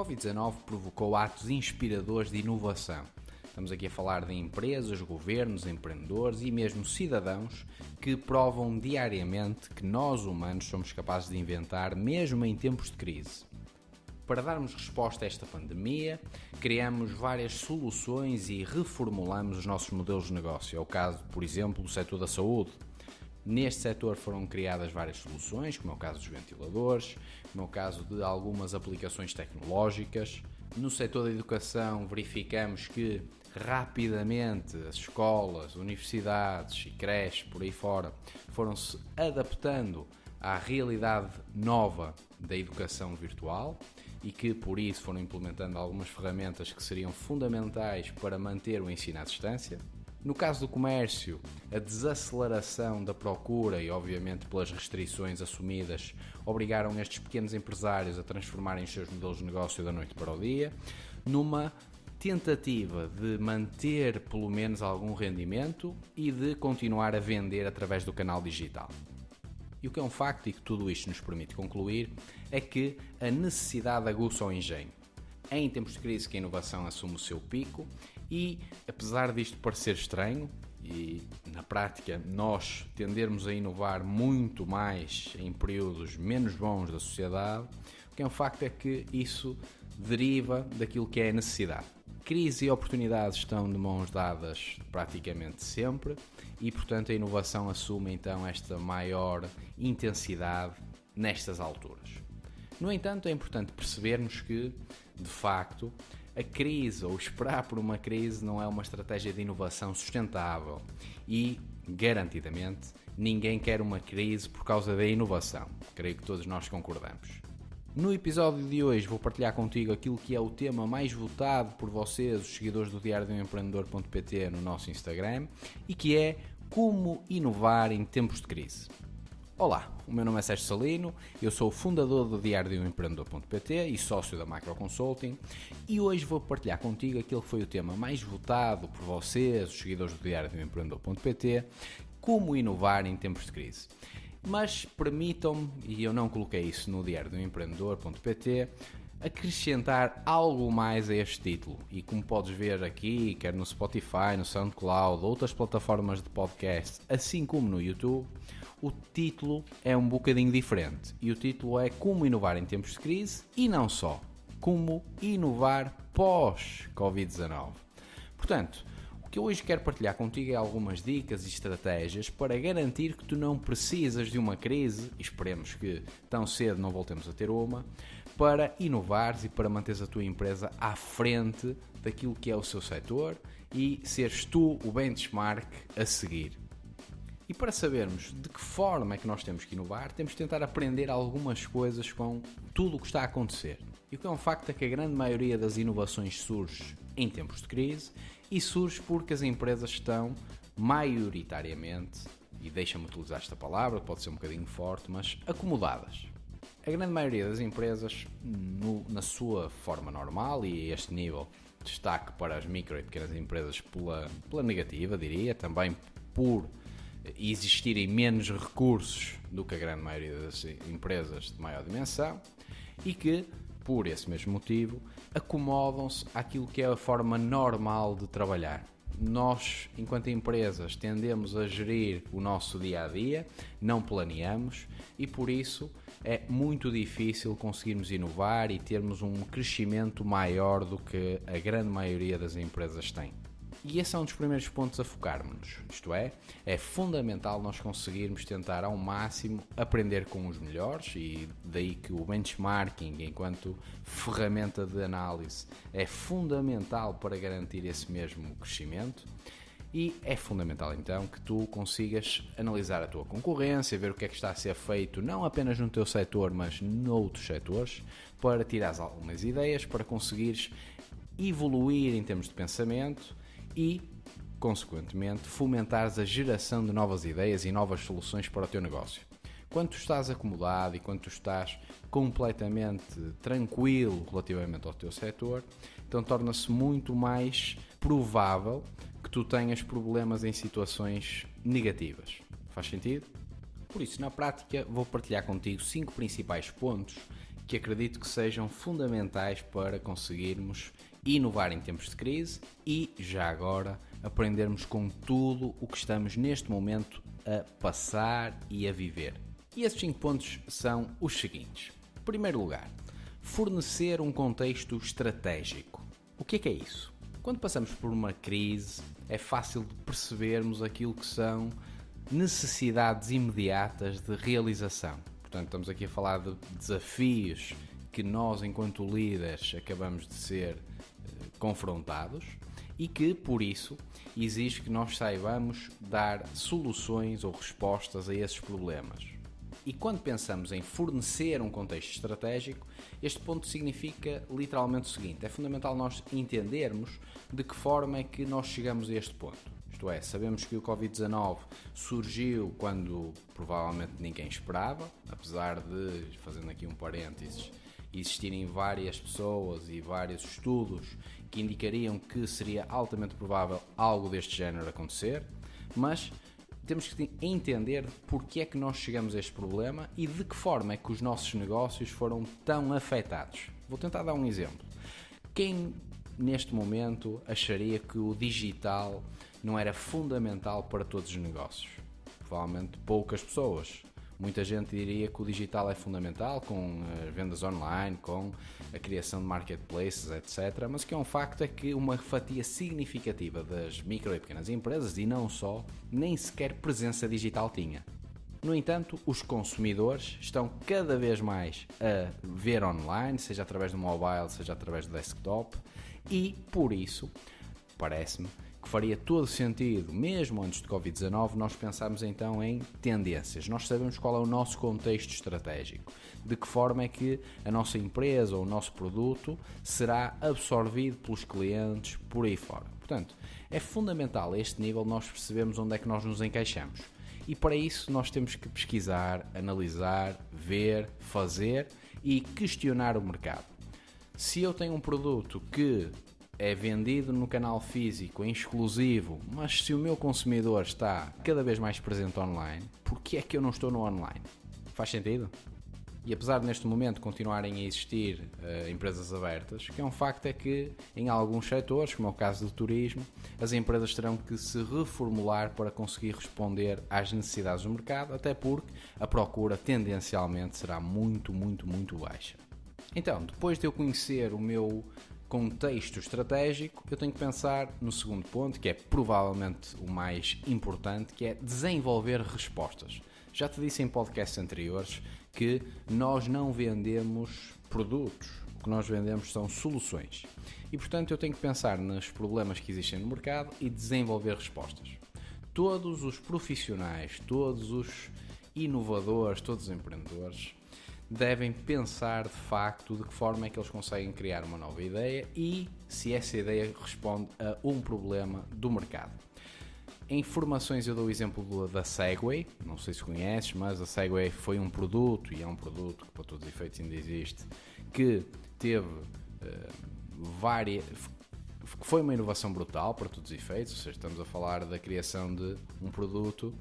Covid-19 provocou atos inspiradores de inovação. Estamos aqui a falar de empresas, governos, empreendedores e mesmo cidadãos que provam diariamente que nós humanos somos capazes de inventar mesmo em tempos de crise. Para darmos resposta a esta pandemia, criamos várias soluções e reformulamos os nossos modelos de negócio. É o caso, por exemplo, do setor da saúde. Neste setor foram criadas várias soluções, como é o caso dos ventiladores, como é o caso de algumas aplicações tecnológicas. No setor da educação, verificamos que rapidamente as escolas, universidades e creches por aí fora foram se adaptando à realidade nova da educação virtual e que por isso foram implementando algumas ferramentas que seriam fundamentais para manter o ensino à distância. No caso do comércio, a desaceleração da procura e, obviamente, pelas restrições assumidas, obrigaram estes pequenos empresários a transformarem os seus modelos de negócio da noite para o dia numa tentativa de manter pelo menos algum rendimento e de continuar a vender através do canal digital. E o que é um facto e que tudo isto nos permite concluir é que a necessidade aguça o engenho. Em tempos de crise que a inovação assume o seu pico e, apesar disto parecer estranho, e na prática nós tendermos a inovar muito mais em períodos menos bons da sociedade, o que é um facto é que isso deriva daquilo que é a necessidade. Crise e oportunidades estão de mãos dadas praticamente sempre e, portanto, a inovação assume então esta maior intensidade nestas alturas. No entanto, é importante percebermos que, de facto, a crise ou esperar por uma crise não é uma estratégia de inovação sustentável e, garantidamente, ninguém quer uma crise por causa da inovação. Creio que todos nós concordamos. No episódio de hoje vou partilhar contigo aquilo que é o tema mais votado por vocês, os seguidores do Diário do Empreendedor.pt no nosso Instagram, e que é como inovar em tempos de crise. Olá, o meu nome é Sérgio Salino, eu sou o fundador do Diário de um Empreendedor.pt e sócio da Macro Consulting e hoje vou partilhar contigo aquele que foi o tema mais votado por vocês, os seguidores do Diário de um Empreendedor.pt, como inovar em tempos de crise. Mas permitam-me, e eu não coloquei isso no Diário do Empreendedor.pt, acrescentar algo mais a este título. E como podes ver aqui, quer no Spotify, no SoundCloud, outras plataformas de podcast, assim como no YouTube, o título é um bocadinho diferente. E o título é Como inovar em tempos de crise e não só. Como inovar pós-Covid-19. Portanto, o que eu hoje quero partilhar contigo é algumas dicas e estratégias para garantir que tu não precisas de uma crise, esperemos que tão cedo não voltemos a ter uma, para inovares e para manteres a tua empresa à frente daquilo que é o seu setor e seres tu o benchmark a seguir. E para sabermos de que forma é que nós temos que inovar, temos que tentar aprender algumas coisas com tudo o que está a acontecer. E o que é um facto é que a grande maioria das inovações surge em tempos de crise e surge porque as empresas estão maioritariamente, e deixa-me utilizar esta palavra, pode ser um bocadinho forte, mas acomodadas. A grande maioria das empresas, no, na sua forma normal, e este nível destaque para as micro e pequenas empresas pela, pela negativa, diria, também por existirem menos recursos do que a grande maioria das empresas de maior dimensão e que, por esse mesmo motivo, acomodam-se àquilo que é a forma normal de trabalhar. Nós, enquanto empresas, tendemos a gerir o nosso dia a dia, não planeamos e por isso é muito difícil conseguirmos inovar e termos um crescimento maior do que a grande maioria das empresas tem. E esse é um dos primeiros pontos a focarmos-nos. Isto é, é fundamental nós conseguirmos tentar ao máximo aprender com os melhores e daí que o benchmarking, enquanto ferramenta de análise, é fundamental para garantir esse mesmo crescimento. E é fundamental então que tu consigas analisar a tua concorrência, ver o que é que está a ser feito não apenas no teu setor, mas noutros setores, para tirares algumas ideias, para conseguires evoluir em termos de pensamento e, consequentemente, fomentares a geração de novas ideias e novas soluções para o teu negócio. Quando tu estás acomodado e quando tu estás completamente tranquilo relativamente ao teu setor, então torna-se muito mais provável que tu tenhas problemas em situações negativas. Faz sentido? Por isso, na prática, vou partilhar contigo cinco principais pontos que acredito que sejam fundamentais para conseguirmos inovar em tempos de crise e, já agora, aprendermos com tudo o que estamos neste momento a passar e a viver. E esses 5 pontos são os seguintes. Em primeiro lugar, fornecer um contexto estratégico. O que é que é isso? Quando passamos por uma crise, é fácil de percebermos aquilo que são necessidades imediatas de realização. Portanto, estamos aqui a falar de desafios que nós, enquanto líderes, acabamos de ser confrontados e que, por isso, exige que nós saibamos dar soluções ou respostas a esses problemas. E quando pensamos em fornecer um contexto estratégico, este ponto significa literalmente o seguinte: é fundamental nós entendermos de que forma é que nós chegamos a este ponto. Isto é, sabemos que o Covid-19 surgiu quando provavelmente ninguém esperava, apesar de, fazendo aqui um parênteses, existirem várias pessoas e vários estudos que indicariam que seria altamente provável algo deste género acontecer, mas temos que entender porque é que nós chegamos a este problema e de que forma é que os nossos negócios foram tão afetados. Vou tentar dar um exemplo. Quem neste momento acharia que o digital não era fundamental para todos os negócios? Provavelmente poucas pessoas. Muita gente diria que o digital é fundamental com eh, vendas online, com a criação de marketplaces, etc. Mas o que é um facto é que uma fatia significativa das micro e pequenas empresas, e não só, nem sequer presença digital tinha. No entanto, os consumidores estão cada vez mais a ver online, seja através do mobile, seja através do desktop, e por isso, parece-me, que faria todo sentido, mesmo antes de Covid-19, nós pensarmos então em tendências. Nós sabemos qual é o nosso contexto estratégico, de que forma é que a nossa empresa ou o nosso produto será absorvido pelos clientes por aí fora. Portanto, é fundamental a este nível nós percebemos onde é que nós nos encaixamos. E para isso nós temos que pesquisar, analisar, ver, fazer e questionar o mercado. Se eu tenho um produto que é vendido no canal físico em exclusivo, mas se o meu consumidor está cada vez mais presente online, por que é que eu não estou no online? Faz sentido? E apesar de neste momento continuarem a existir uh, empresas abertas, o que é um facto é que em alguns setores, como é o caso do turismo, as empresas terão que se reformular para conseguir responder às necessidades do mercado, até porque a procura tendencialmente será muito, muito, muito baixa. Então, depois de eu conhecer o meu contexto estratégico, eu tenho que pensar no segundo ponto, que é provavelmente o mais importante, que é desenvolver respostas. Já te disse em podcasts anteriores que nós não vendemos produtos, o que nós vendemos são soluções. E portanto eu tenho que pensar nos problemas que existem no mercado e desenvolver respostas. Todos os profissionais, todos os inovadores, todos os empreendedores devem pensar de facto de que forma é que eles conseguem criar uma nova ideia e se essa ideia responde a um problema do mercado. Em formações eu dou o exemplo da Segway, não sei se conheces, mas a Segway foi um produto, e é um produto que para todos os efeitos ainda existe, que teve uh, várias. foi uma inovação brutal para todos os efeitos, ou seja, estamos a falar da criação de um produto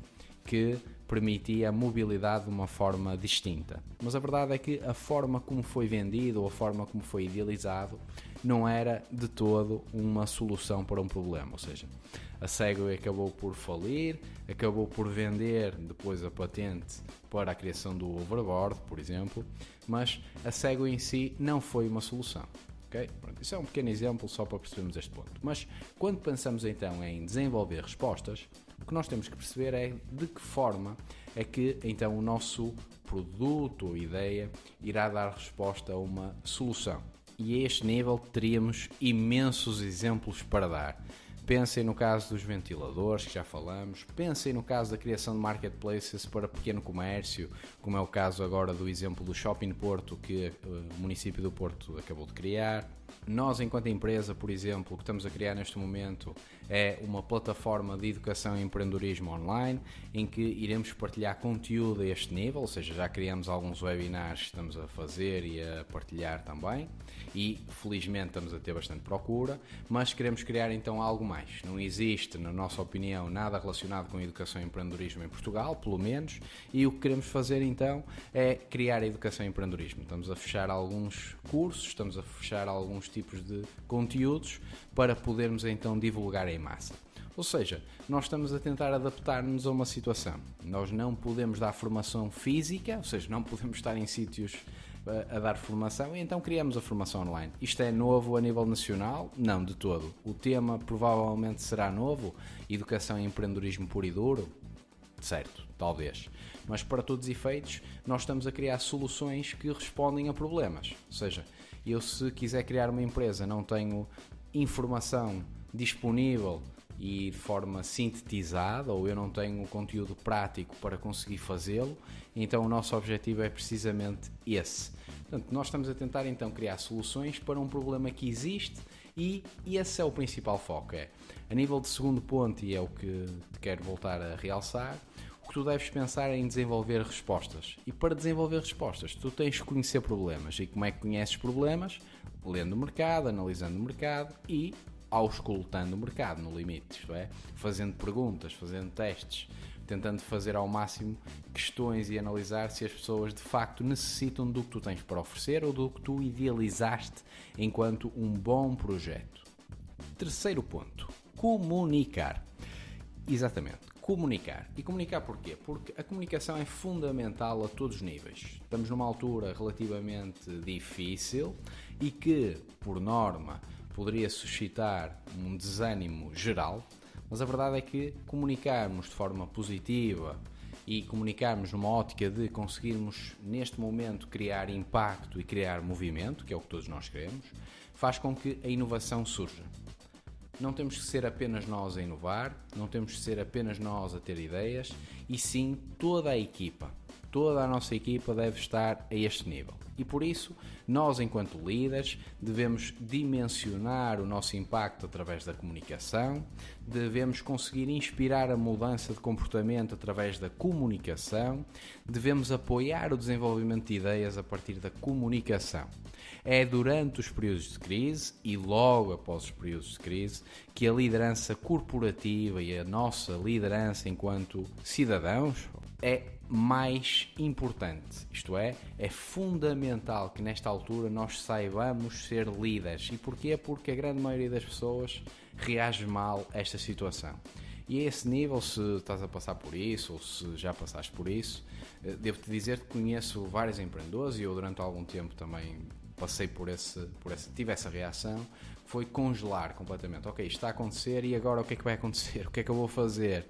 que permitia a mobilidade de uma forma distinta. Mas a verdade é que a forma como foi vendido ou a forma como foi idealizado não era de todo uma solução para um problema. Ou seja, a Segway acabou por falir, acabou por vender depois a patente para a criação do overboard, por exemplo, mas a Segway em si não foi uma solução. Okay? Pronto, isso é um pequeno exemplo só para percebermos este ponto. Mas quando pensamos então em desenvolver respostas, o que nós temos que perceber é de que forma é que então o nosso produto ou ideia irá dar resposta a uma solução. E a este nível teríamos imensos exemplos para dar. Pensem no caso dos ventiladores, que já falamos. Pensem no caso da criação de marketplaces para pequeno comércio, como é o caso agora do exemplo do Shopping Porto, que eh, o município do Porto acabou de criar. Nós, enquanto empresa, por exemplo, o que estamos a criar neste momento é uma plataforma de educação e empreendedorismo online, em que iremos partilhar conteúdo a este nível, ou seja, já criamos alguns webinars que estamos a fazer e a partilhar também, e felizmente estamos a ter bastante procura, mas queremos criar então algo mais mais. Não existe, na nossa opinião, nada relacionado com educação e empreendedorismo em Portugal, pelo menos, e o que queremos fazer então é criar a educação e empreendedorismo. Estamos a fechar alguns cursos, estamos a fechar alguns tipos de conteúdos para podermos então divulgar em massa. Ou seja, nós estamos a tentar adaptar-nos a uma situação. Nós não podemos dar formação física, ou seja, não podemos estar em sítios a, dar formação e então criamos a formação online. Isto é novo a nível nacional? Não, de todo. O tema provavelmente será novo, educação e empreendedorismo puro e duro? Certo, talvez. Mas para todos os efeitos, nós estamos a criar soluções que respondem a problemas. Ou seja, eu se quiser criar uma empresa, não tenho informação disponível e de forma sintetizada, ou eu não tenho conteúdo prático para conseguir fazê-lo, então o nosso objetivo é precisamente esse. Portanto, nós estamos a tentar então criar soluções para um problema que existe e esse é o principal foco. É, a nível de segundo ponto, e é o que te quero voltar a realçar, o que tu deves pensar é em desenvolver respostas. E para desenvolver respostas, tu tens que conhecer problemas. E como é que conheces problemas? Lendo o mercado, analisando o mercado e auscultando o mercado no limite, isto é, fazendo perguntas, fazendo testes, tentando fazer ao máximo questões e analisar se as pessoas de facto necessitam do que tu tens para oferecer ou do que tu idealizaste enquanto um bom projeto. Terceiro ponto: comunicar. Exatamente, comunicar. E comunicar porquê? Porque a comunicação é fundamental a todos os níveis. Estamos numa altura relativamente difícil e que, por norma, poderia suscitar um desânimo geral, mas a verdade é que comunicarmos de forma positiva e comunicarmos numa ótica de conseguirmos neste momento criar impacto e criar movimento, que é o que todos nós queremos, faz com que a inovação surja. Não temos que ser apenas nós a inovar, não temos que ser apenas nós a ter ideias, e sim toda a equipa. Toda a nossa equipa deve estar a este nível. E por isso, nós, enquanto líderes, devemos dimensionar o nosso impacto através da comunicação, devemos conseguir inspirar a mudança de comportamento através da comunicação, devemos apoiar o desenvolvimento de ideias a partir da comunicação. É durante os períodos de crise e logo após os períodos de crise que a liderança corporativa e a nossa liderança enquanto cidadãos é mais importante. Isto é, é fundamental que nesta altura nós saibamos ser líderes. E porquê? Porque a grande maioria das pessoas reage mal a esta situação. E a esse nível, se estás a passar por isso ou se já passaste por isso, eh, devo-te dizer que conheço vários empreendedores e eu durante algum tempo também passei por esse, por esse, tive essa reação, foi congelar completamente. Ok, está a acontecer e agora o que é que vai acontecer? O que é que eu vou fazer?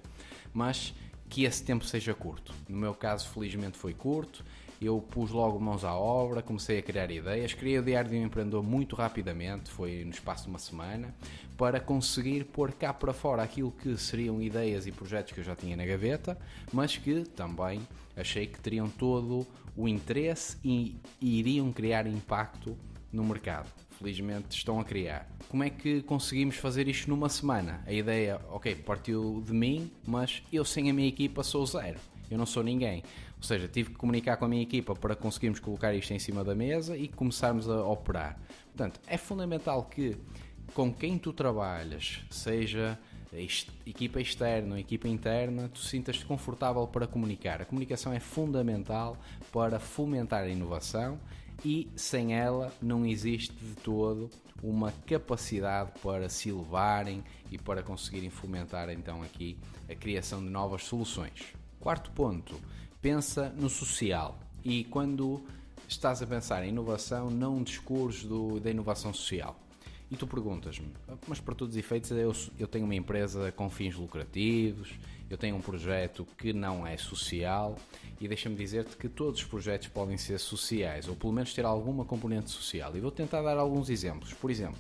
Mas que esse tempo seja curto. No meu caso, felizmente foi curto. Eu pus logo mãos à obra, comecei a criar ideias, criei o Diário de um Empreendedor muito rapidamente, foi no espaço de uma semana, para conseguir pôr cá para fora aquilo que seriam ideias e projetos que eu já tinha na gaveta, mas que também achei que teriam todo o interesse e, e iriam criar impacto no mercado felizmente estão a criar. Como é que conseguimos fazer isto numa semana? A ideia, ok, partiu de mim, mas eu sem a minha equipa sou zero. Eu não sou ninguém. Ou seja, tive que comunicar com a minha equipa para conseguirmos colocar isto em cima da mesa e começarmos a operar. Portanto, é fundamental que com quem tu trabalhas, seja equipa externa ou equipa interna, tu sintas-te confortável para comunicar. A comunicação é fundamental para fomentar a inovação e sem ela não existe de todo uma capacidade para se elevarem e para conseguirem fomentar então aqui a criação de novas soluções. Quarto ponto, pensa no social e quando estás a pensar em inovação, não discurso do, da inovação social. E tu perguntas-me, mas para todos os efeitos eu, eu tenho uma empresa com fins lucrativos, eu tenho um projeto que não é social e deixa-me dizer-te que todos os projetos podem ser sociais ou pelo menos ter alguma componente social. E vou tentar dar alguns exemplos. Por exemplo,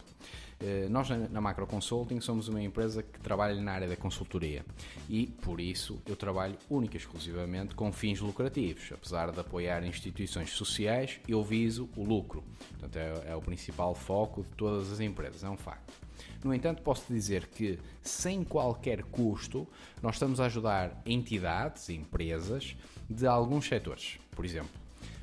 nós na Macro Consulting somos uma empresa que trabalha na área da consultoria e por isso eu trabalho única e exclusivamente com fins lucrativos. Apesar de apoiar instituições sociais, eu viso o lucro. Portanto, é, é o principal foco de todas as empresas, é um facto. No entanto, posso dizer que, sem qualquer custo, nós estamos a ajudar entidades, empresas, de alguns setores. Por exemplo,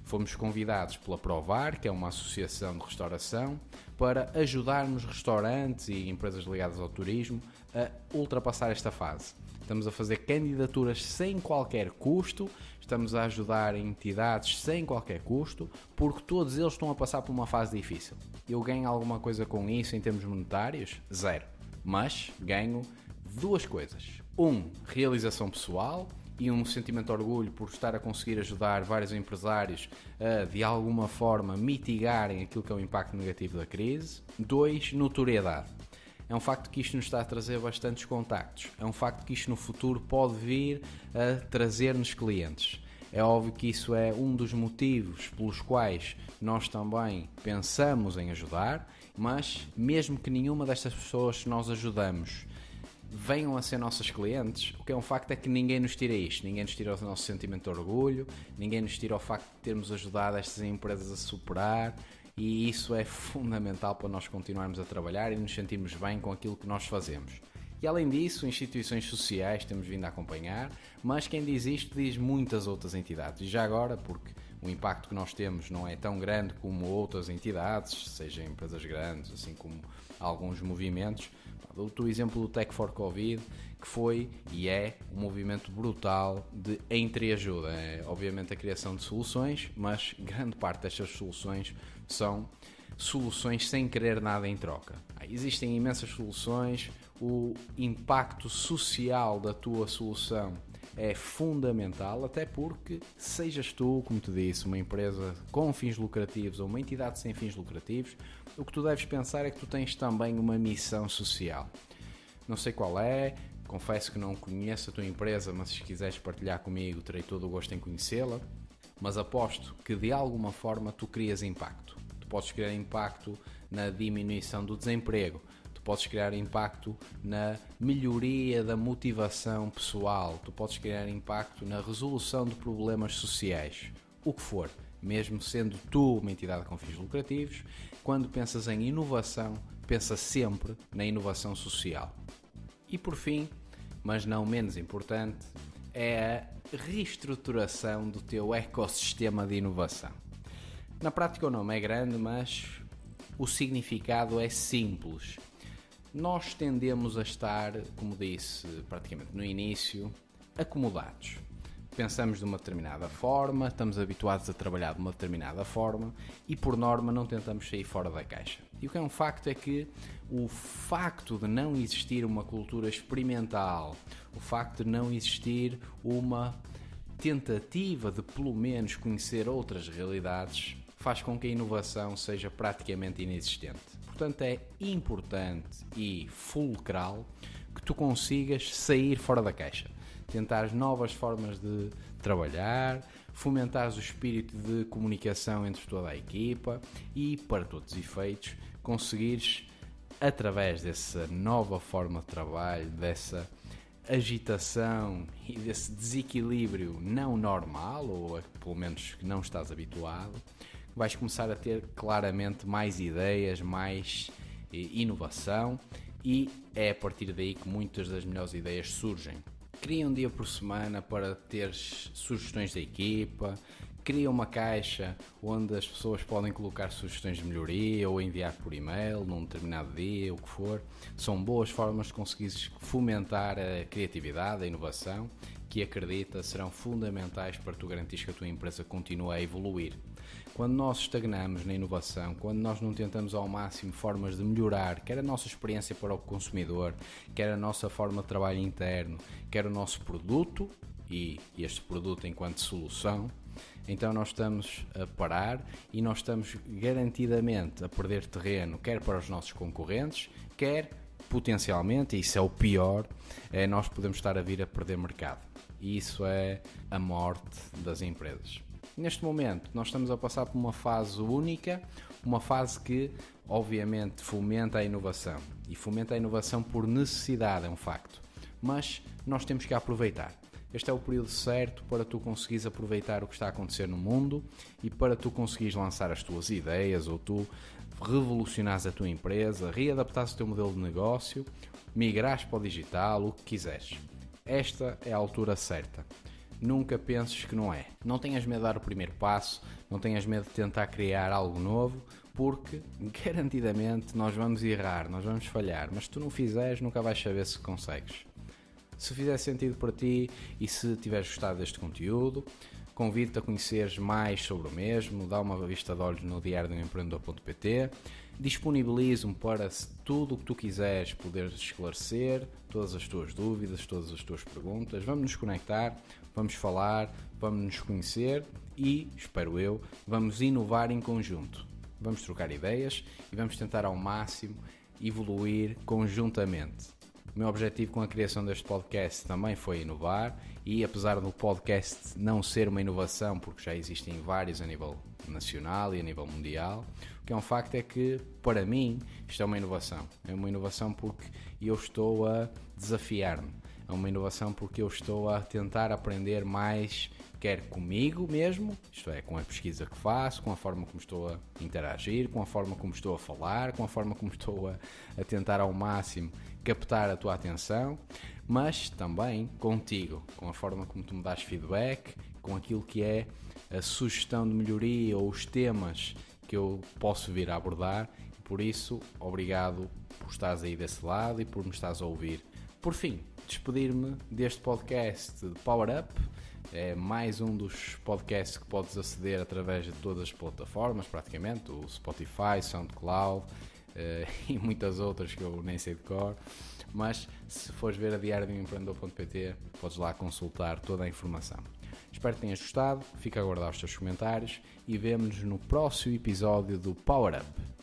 Fomos convidados pela Provar, que é uma associação de restauração, para ajudarmos restaurantes e empresas ligadas ao turismo a ultrapassar esta fase. Estamos a fazer candidaturas sem qualquer custo, estamos a ajudar entidades sem qualquer custo, porque todos eles estão a passar por uma fase difícil. Eu ganho alguma coisa com isso em termos monetários? Zero. Mas ganho duas coisas. Um, realização pessoal e um sentimento de orgulho por estar a conseguir ajudar vários empresários a, de alguma forma, mitigarem aquilo que é o impacto negativo da crise. Dois, notoriedade. É um facto que isto nos está a trazer bastantes contactos. É um facto que isto no futuro pode vir a trazer-nos clientes. É óbvio que isso é um dos motivos pelos quais nós também pensamos em ajudar, mas mesmo que nenhuma destas pessoas que nós ajudamos venham a ser nossos clientes, o que é um facto é que ninguém nos tira isto, ninguém nos tira o nosso sentimento de orgulho, ninguém nos tira o facto de termos ajudado estas empresas a superar e isso é fundamental para nós continuarmos a trabalhar e nos sentirmos bem com aquilo que nós fazemos. E além disso, instituições sociais temos vindo a acompanhar, mas quem diz isto diz muitas outras entidades. E já agora, porque o impacto que nós temos não é tão grande como outras entidades, seja empresas grandes, assim como alguns movimentos. Dou-te o exemplo do Tech for Covid, que foi e é um movimento brutal de entreajuda. É, obviamente a criação de soluções, mas grande parte destas soluções são soluções sem querer nada em troca. Existem imensas soluções, o impacto social da tua solução é fundamental, até porque, sejas tu, como te disse, uma empresa com fins lucrativos ou uma entidade sem fins lucrativos, o que tu deves pensar é que tu tens também uma missão social. Não sei qual é, confesso que não conheço a tua empresa, mas se quiseres partilhar comigo, terei todo o gosto em conhecê-la. Mas aposto que de alguma forma tu crias impacto. Tu podes criar impacto na diminuição do desemprego, tu podes criar impacto na melhoria da motivação pessoal, tu podes criar impacto na resolução de problemas sociais, o que for mesmo sendo tu uma entidade com fins lucrativos, quando pensas em inovação, pensa sempre na inovação social. E por fim, mas não menos importante, é a reestruturação do teu ecossistema de inovação. Na prática o nome é grande, mas o significado é simples. Nós tendemos a estar, como disse praticamente no início, acomodados pensamos de uma determinada forma, estamos habituados a trabalhar de uma determinada forma e, por norma, não tentamos sair fora da caixa. E o que é um facto é que o facto de não existir uma cultura experimental, o facto de não existir uma tentativa de, pelo menos, conhecer outras realidades, faz com que a inovação seja praticamente inexistente. Portanto, é importante e fulcral que tu consigas sair fora da caixa tentar novas formas de trabalhar, fomentar o espírito de comunicação entre toda a equipa e, para todos os efeitos, conseguires, através dessa nova forma de trabalho, dessa agitação e desse desequilíbrio não normal, ou pelo menos que não estás habituado, vais começar a ter claramente mais ideias, mais eh, inovação e é a partir daí que muitas das melhores ideias surgem. Cria um dia por semana para ter sugestões da equipa, cria uma caixa onde as pessoas podem colocar sugestões de melhoria ou enviar por e-mail num determinado dia, o que for. São boas formas de conseguir fomentar a criatividade, a inovação, que acredita serão fundamentais para tu garantir que a tua empresa continue a evoluir. Quando nós estagnamos na inovação, quando nós não tentamos ao máximo formas de melhorar, quer a nossa experiência para o consumidor, quer a nossa forma de trabalho interno, quer o nosso produto e este produto enquanto solução, então nós estamos a parar e nós estamos garantidamente a perder terreno, quer para os nossos concorrentes, quer potencialmente, e isso é o pior, é nós podemos estar a vir a perder mercado. E isso é a morte das empresas. Neste momento, nós estamos a passar por uma fase única, uma fase que, obviamente, fomenta a inovação. E fomenta a inovação por necessidade, é um facto. Mas nós temos que aproveitar. Este é o período certo para tu conseguires aproveitar o que está a acontecer no mundo e para tu conseguires lançar as tuas ideias ou tu revolucionares a tua empresa, readaptares o teu modelo de negócio, migrares para o digital, o que quiseres. Esta é a altura certa. Nunca penses que não é. Não tenhas medo de dar o primeiro passo, não tenhas medo de tentar criar algo novo, porque garantidamente nós vamos errar, nós vamos falhar, mas se tu não fizeres, nunca vais saber se consegues. Se fizer sentido para ti e se tiveres gostado deste conteúdo, convido-te a conheceres mais sobre o mesmo, dá uma vista de olhos no diário do empreendedor.pt, disponibilizo-me para tudo o que tu quiseres poderes esclarecer, todas as tuas dúvidas, todas as tuas perguntas, vamos nos conectar, vamos falar, vamos nos conhecer e, espero eu, vamos inovar em conjunto. Vamos trocar ideias e vamos tentar ao máximo evoluir conjuntamente. O meu objetivo com a criação deste podcast também foi inovar e apesar do podcast não ser uma inovação, porque já existem vários a nível nacional e a nível mundial, o que é um facto é que, para mim, isto é uma inovação. É uma inovação porque eu estou a desafiar-me. É uma inovação porque eu estou a tentar aprender mais quer comigo mesmo, isto é, com a pesquisa que faço, com a forma como estou a interagir, com a forma como estou a falar, com a forma como estou a, a tentar ao máximo captar a tua atenção, mas também contigo, com a forma como tu me dás feedback, com aquilo que é a sugestão de melhoria ou os temas que eu posso vir a abordar. Por isso, obrigado por estares aí desse lado e por me estás a ouvir. Por fim, despedir-me deste podcast de Power Up é mais um dos podcasts que podes aceder através de todas as plataformas, praticamente, o Spotify, SoundCloud uh, e muitas outras que eu nem sei de cor. Mas se fores ver a diário do empreendedor.pt, podes lá consultar toda a informação. Espero que tenhas gostado, fica a aguardar os teus comentários e vemo-nos no próximo episódio do Power Up.